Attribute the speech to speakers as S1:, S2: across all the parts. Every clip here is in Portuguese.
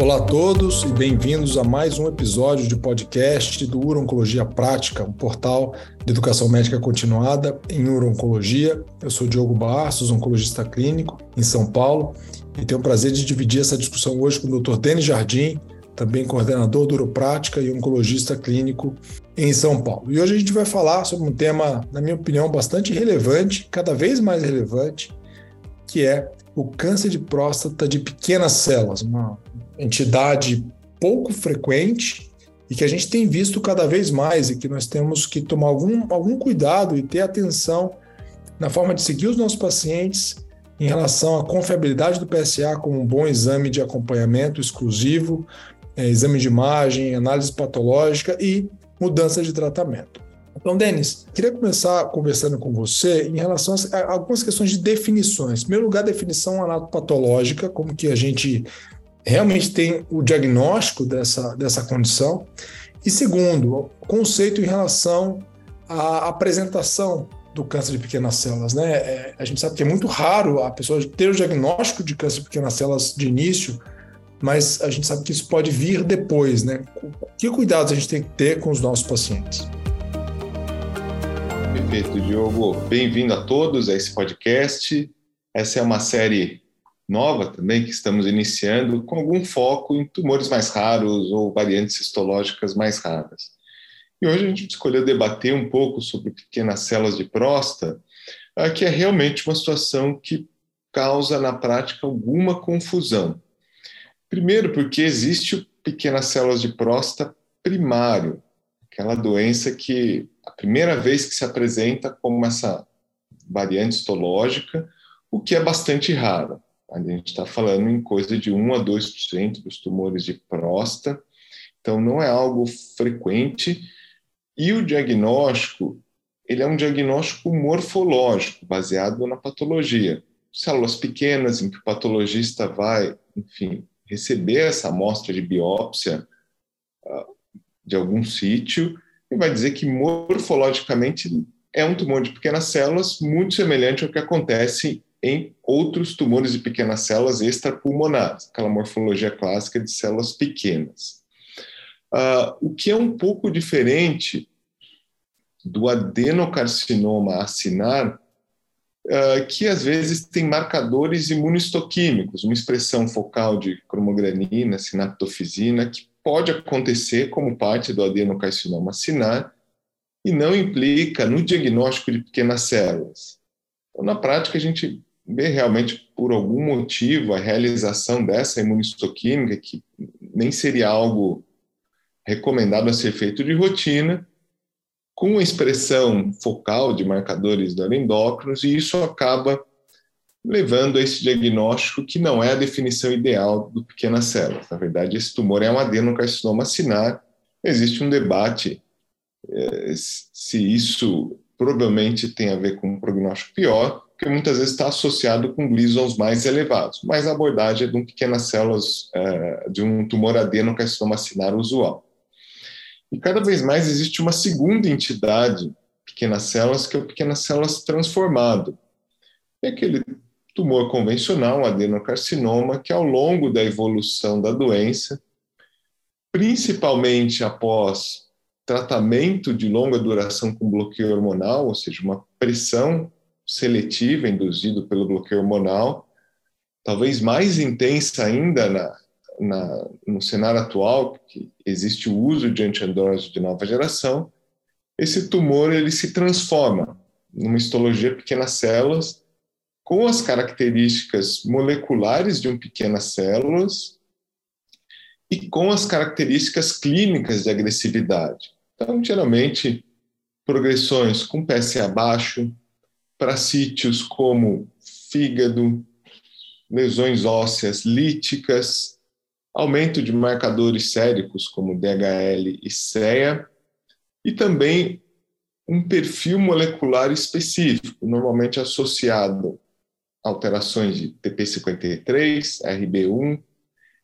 S1: Olá a todos e bem-vindos a mais um episódio de podcast do Urologia Prática, um portal de educação médica continuada em urologia. Eu sou Diogo Barços, oncologista clínico em São Paulo, e tenho o prazer de dividir essa discussão hoje com o Dr. Denis Jardim, também coordenador do Uroprática e oncologista clínico em São Paulo. E hoje a gente vai falar sobre um tema, na minha opinião, bastante relevante, cada vez mais relevante, que é o câncer de próstata de pequenas células, uma entidade pouco frequente e que a gente tem visto cada vez mais e que nós temos que tomar algum, algum cuidado e ter atenção na forma de seguir os nossos pacientes em relação à confiabilidade do PSA como um bom exame de acompanhamento exclusivo, é, exame de imagem, análise patológica e mudança de tratamento. Então, Denis, queria começar conversando com você em relação a algumas questões de definições. Em primeiro lugar, definição anatopatológica, como que a gente realmente tem o diagnóstico dessa, dessa condição. E segundo, conceito em relação à apresentação do câncer de pequenas células. Né? É, a gente sabe que é muito raro a pessoa ter o diagnóstico de câncer de pequenas células de início, mas a gente sabe que isso pode vir depois. Né? Que cuidados a gente tem que ter com os nossos pacientes?
S2: Perfeito, Diogo. Bem-vindo a todos a esse podcast. Essa é uma série nova também que estamos iniciando, com algum foco em tumores mais raros ou variantes histológicas mais raras. E hoje a gente escolheu debater um pouco sobre pequenas células de próstata, ah, que é realmente uma situação que causa na prática alguma confusão. Primeiro, porque existe pequenas células de próstata primário, aquela doença que a primeira vez que se apresenta como essa variante histológica, o que é bastante raro. A gente está falando em coisa de 1 a 2% dos tumores de próstata, então não é algo frequente. E o diagnóstico, ele é um diagnóstico morfológico, baseado na patologia. Células pequenas em que o patologista vai, enfim, receber essa amostra de biópsia uh, de algum sítio e vai dizer que morfologicamente é um tumor de pequenas células muito semelhante ao que acontece em outros tumores de pequenas células extrapulmonares, aquela morfologia clássica de células pequenas. Uh, o que é um pouco diferente do adenocarcinoma acinar, uh, que às vezes tem marcadores imunistoquímicos, uma expressão focal de cromogranina, sinaptofisina, que pode acontecer como parte do adenocarcinoma acinar e não implica no diagnóstico de pequenas células. Então, na prática, a gente vê realmente, por algum motivo, a realização dessa imunistoquímica, que nem seria algo recomendado a ser feito de rotina, com expressão focal de marcadores endócrinos, e isso acaba levando a esse diagnóstico que não é a definição ideal do pequenas células. Na verdade, esse tumor é um adenocarcinoma acinar. Existe um debate eh, se isso provavelmente tem a ver com um prognóstico pior, porque muitas vezes está associado com glisons mais elevados, mas a abordagem é de um pequenas células, eh, de um tumor adenocarcinoma acinar usual. E cada vez mais existe uma segunda entidade, pequenas células, que é o pequenas células transformado. É aquele tumor convencional, um adenocarcinoma, que ao longo da evolução da doença, principalmente após tratamento de longa duração com bloqueio hormonal, ou seja, uma pressão seletiva induzido pelo bloqueio hormonal, talvez mais intensa ainda na, na, no cenário atual, que existe o uso de antiandrógeno de nova geração, esse tumor ele se transforma numa histologia pequenas células com as características moleculares de um pequenas células e com as características clínicas de agressividade. Então, geralmente, progressões com PSA baixo, para sítios como fígado, lesões ósseas líticas, aumento de marcadores séricos como DHL e CEA, e também um perfil molecular específico, normalmente associado alterações de TP53, RB1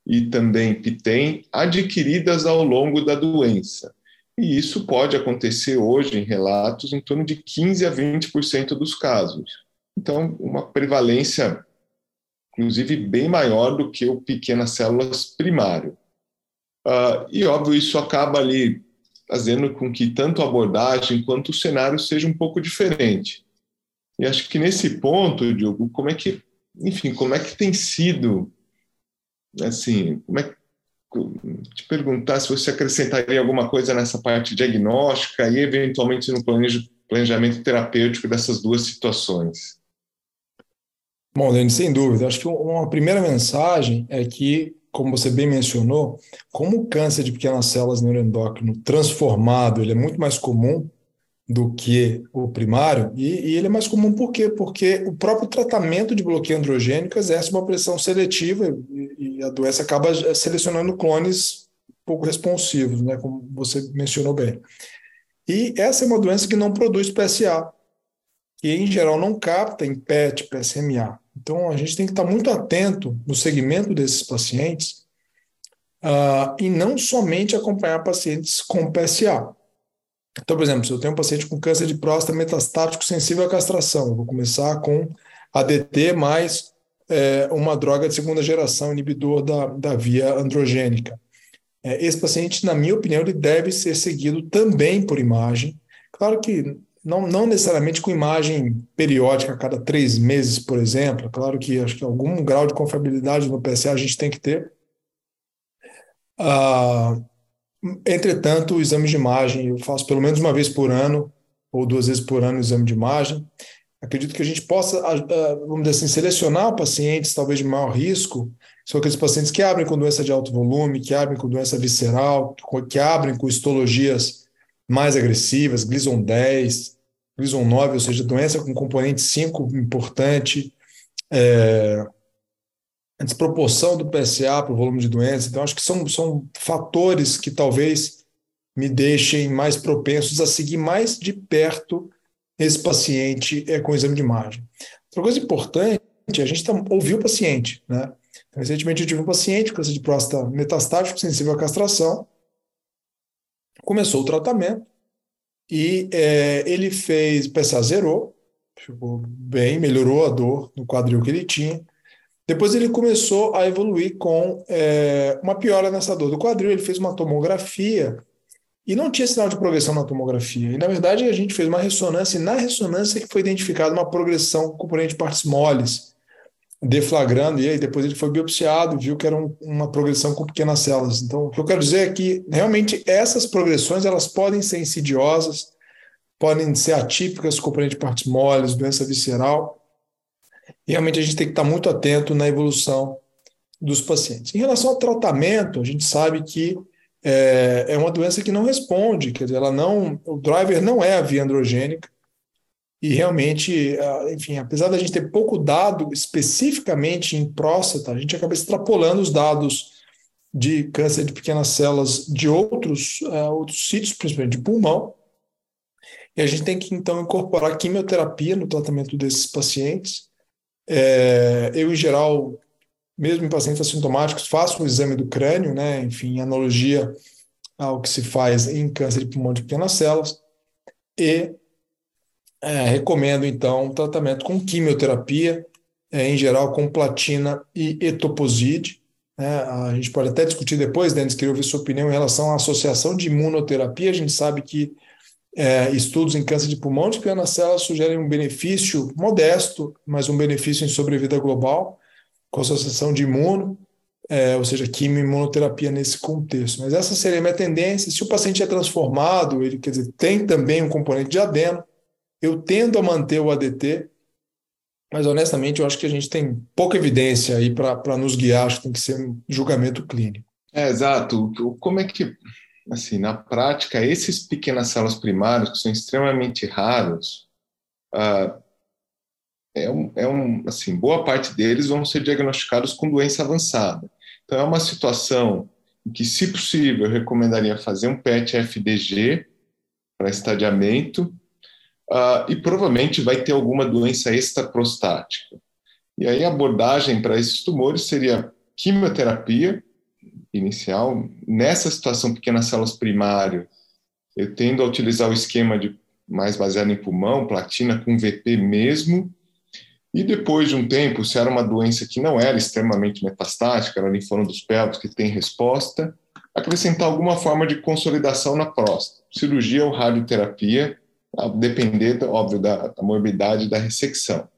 S2: e também PTEN adquiridas ao longo da doença. E isso pode acontecer hoje em relatos em torno de 15 a 20% dos casos. Então, uma prevalência inclusive bem maior do que o pequenas células primário. Uh, e, óbvio, isso acaba ali fazendo com que tanto a abordagem quanto o cenário seja um pouco diferente. E acho que nesse ponto, Diogo, como é que, enfim, como é que tem sido, assim, como é que, te perguntar se você acrescentaria alguma coisa nessa parte diagnóstica e eventualmente no planejamento terapêutico dessas duas situações.
S1: Bom, Denis, sem dúvida. Acho que uma primeira mensagem é que, como você bem mencionou, como o câncer de pequenas células neuroendócrino transformado ele é muito mais comum do que o primário, e, e, ele é mais comum por quê? Porque o próprio tratamento de bloqueio androgênico exerce uma pressão seletiva e, e a doença acaba selecionando clones pouco responsivos, né, como você mencionou bem. E essa é uma doença que não produz PSA, que em geral não capta em PET, PSMA. Então, a gente tem que estar muito atento no segmento desses pacientes uh, e não somente acompanhar pacientes com PSA. Então, por exemplo, se eu tenho um paciente com câncer de próstata metastático sensível à castração, vou começar com ADT mais é, uma droga de segunda geração, inibidor da, da via androgênica. É, esse paciente, na minha opinião, ele deve ser seguido também por imagem. Claro que não, não necessariamente com imagem periódica a cada três meses, por exemplo. Claro que acho que algum grau de confiabilidade no PSA a gente tem que ter. Ah, entretanto, o exame de imagem eu faço pelo menos uma vez por ano ou duas vezes por ano o exame de imagem. Acredito que a gente possa, ah, ah, vamos dizer assim, selecionar pacientes talvez de maior risco, são aqueles pacientes que abrem com doença de alto volume, que abrem com doença visceral, que abrem com histologias mais agressivas, Gleason 10, Gleason 9, ou seja, doença com componente 5 importante, é, a desproporção do PSA para o volume de doença. Então, acho que são, são fatores que talvez me deixem mais propensos a seguir mais de perto esse paciente é, com exame de imagem. Outra coisa importante, a gente tá, ouviu o paciente. Né? Recentemente eu tive um paciente com câncer de próstata metastático sensível à castração, começou o tratamento, e é, ele fez, PSA zerou, ficou bem, melhorou a dor no quadril que ele tinha. Depois ele começou a evoluir com é, uma piora nessa dor do quadril. Ele fez uma tomografia e não tinha sinal de progressão na tomografia. E na verdade a gente fez uma ressonância e na ressonância que foi identificada uma progressão com componente de partes moles deflagrando, e aí depois ele foi biopsiado, viu que era um, uma progressão com pequenas células. Então, o que eu quero dizer é que realmente essas progressões elas podem ser insidiosas, podem ser atípicas, componente de partes moles, doença visceral. E realmente a gente tem que estar muito atento na evolução dos pacientes. Em relação ao tratamento, a gente sabe que é, é uma doença que não responde, quer dizer, ela não, o driver não é a via androgênica, e realmente, enfim, apesar da gente ter pouco dado especificamente em próstata, a gente acaba extrapolando os dados de câncer de pequenas células de outros, uh, outros sítios, principalmente de pulmão. E a gente tem que, então, incorporar quimioterapia no tratamento desses pacientes. É, eu, em geral, mesmo em pacientes assintomáticos, faço o exame do crânio, né? enfim, analogia ao que se faz em câncer de pulmão de pequenas células. E é, recomendo, então, um tratamento com quimioterapia, é, em geral com platina e etoposide. Né? A gente pode até discutir depois, Denis, queria ouvir sua opinião em relação à associação de imunoterapia. A gente sabe que é, estudos em câncer de pulmão de pequenas células sugerem um benefício modesto, mas um benefício em sobrevida global, com associação de imuno, é, ou seja, quimio-imunoterapia nesse contexto. Mas essa seria a minha tendência. Se o paciente é transformado, ele quer dizer, tem também um componente de adeno, eu tendo a manter o ADT, mas honestamente eu acho que a gente tem pouca evidência aí para nos guiar, acho que tem que ser um julgamento clínico.
S2: É, exato. Como é que, assim, na prática, esses pequenas células primárias, que são extremamente raros, ah, é um, é um, assim, boa parte deles vão ser diagnosticados com doença avançada. Então, é uma situação em que, se possível, eu recomendaria fazer um PET-FDG para estadiamento, uh, e provavelmente vai ter alguma doença extraprostática. E aí a abordagem para esses tumores seria quimioterapia inicial. Nessa situação, pequenas células primárias, eu tendo a utilizar o esquema de mais baseado em pulmão, platina com VP mesmo, E depois de um tempo, se era uma doença que não era extremamente metastática, era linfonodo dos pelvos que tem resposta, acrescentar alguma forma de consolidação na próstata, cirurgia ou radioterapia, a depender, óbvio, da, da morbidade da ressecção.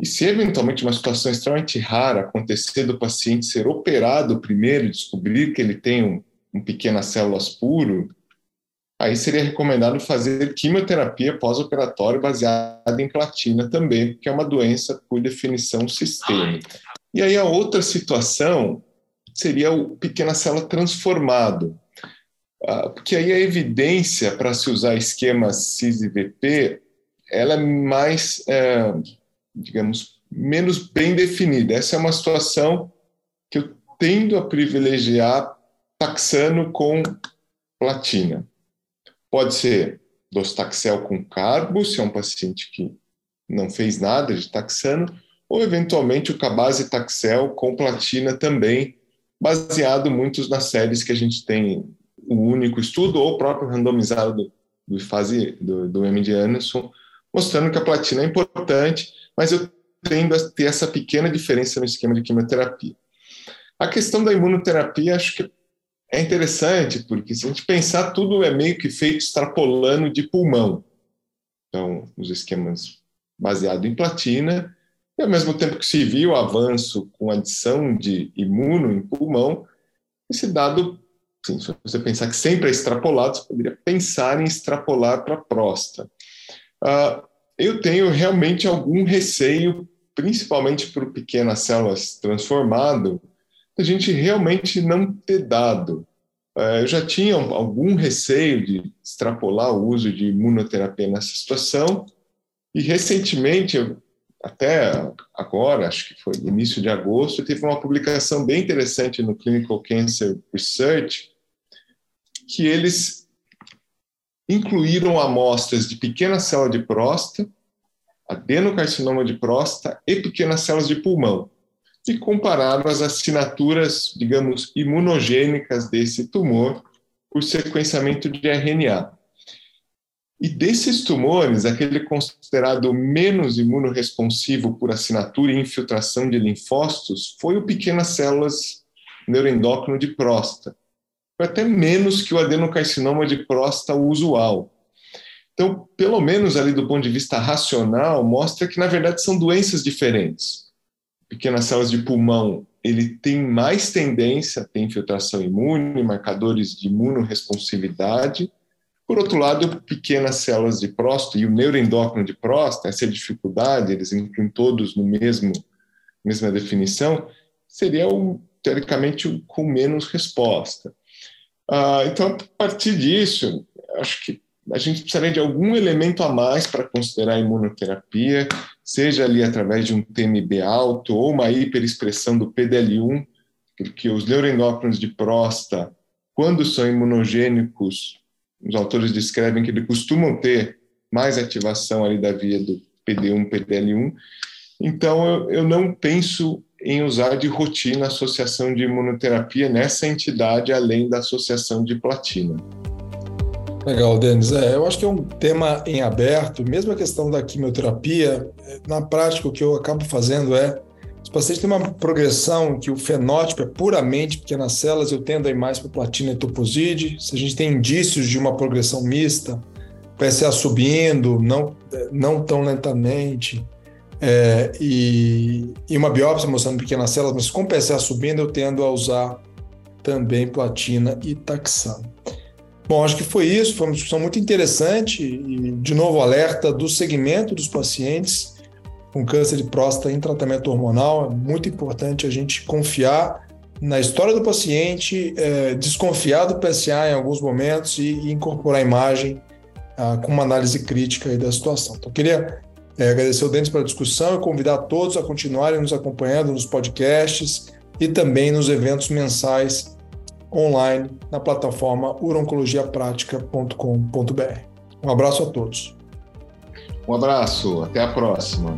S2: E se eventualmente uma situação extremamente rara acontecer do paciente ser operado primeiro e descobrir que ele tem um, um pequenas células puro, aí seria recomendado fazer quimioterapia pós-operatória baseada em platina também, porque é uma doença por definição sistêmica. E aí a outra situação seria o pequena célula transformado, ah, porque aí a evidência para se usar esquemas CIS-IVP, ela é mais, é, digamos, menos bem definida. Essa é uma situação que eu tendo a privilegiar taxano com platina. Pode ser docetaxel com carbo, se é um paciente que não fez nada de taxano, ou eventualmente o cabase taxel com platina também, baseado muitos nas séries que a gente tem o único estudo ou o próprio randomizado do, do fase do, do MD Anderson, mostrando que a platina é importante, mas eu tendo a ter essa pequena diferença no esquema de quimioterapia. A questão da imunoterapia, acho que é interessante, porque se a gente pensar, tudo é meio que feito extrapolando de pulmão. Então, os esquemas baseados em platina, e ao mesmo tempo que se viu o avanço com adição de imuno em pulmão, esse dado, sim, se você pensar que sempre é extrapolado, você poderia pensar em extrapolar para a próstata. Uh, eu tenho realmente algum receio, principalmente para pequenas células transformado, a gente realmente não ter dado. É, eu já tinha algum receio de extrapolar o uso de imunoterapia nessa situação, e recentemente, até agora, acho que foi início de agosto, teve uma publicação bem interessante no Clinical Cancer Research, que eles incluíram amostras de pequena célula de próstata, adenocarcinoma de próstata e pequenas células de pulmão e compararam as assinaturas, digamos, imunogênicas desse tumor por sequenciamento de RNA. E desses tumores, aquele considerado menos imunoresponsivo por assinatura e infiltração de linfócitos foi o pequenas células neuroendócrino de próstata. Até menos que o adenocarcinoma de próstata usual. Então, pelo menos ali do ponto de vista racional, mostra que na verdade são doenças diferentes pequenas células de pulmão, ele tem mais tendência a ter infiltração imune, marcadores de imunoresponsividade. Por outro lado, pequenas células de próstata e o neuroendócrino de próstata, essa é dificuldade, eles incluem todos no mesmo mesma definição, seria um, teoricamente com menos resposta. Ah, então, a partir disso, acho que a gente precisaria de algum elemento a mais para considerar a imunoterapia, seja ali através de um TMB alto ou uma hiperexpressão do PDL1, porque os neuroendócrinos de próstata, quando são imunogênicos, os autores descrevem que eles costumam ter mais ativação ali da via do PD1, PDL1. Então, eu, eu não penso em usar de rotina a associação de imunoterapia nessa entidade, além da associação de platina.
S1: Legal, Denis. É, eu acho que é um tema em aberto, mesmo a questão da quimioterapia, é, na prática o que eu acabo fazendo é, os pacientes têm uma progressão que o fenótipo é puramente pequenas células, eu tendo aí mais para platina e toposide, se a gente tem indícios de uma progressão mista, PSA subindo, não, não tão lentamente, é, e, e, uma biópsia mostrando pequenas células, mas com PSA subindo eu tendo a usar também platina e taxano. Bom, acho que foi isso, foi uma discussão muito interessante e, de novo, alerta do segmento dos pacientes com câncer de próstata em tratamento hormonal. É muito importante a gente confiar na história do paciente, é, desconfiar do PSA em alguns momentos e, e incorporar a imagem ah, com uma análise crítica da situação. Então, queria é, agradecer o Denis pela discussão e convidar todos a continuarem nos acompanhando nos podcasts e também nos eventos mensais online na plataforma uroncologiapratica.com.br. Um abraço a todos.
S2: Um abraço, até a próxima.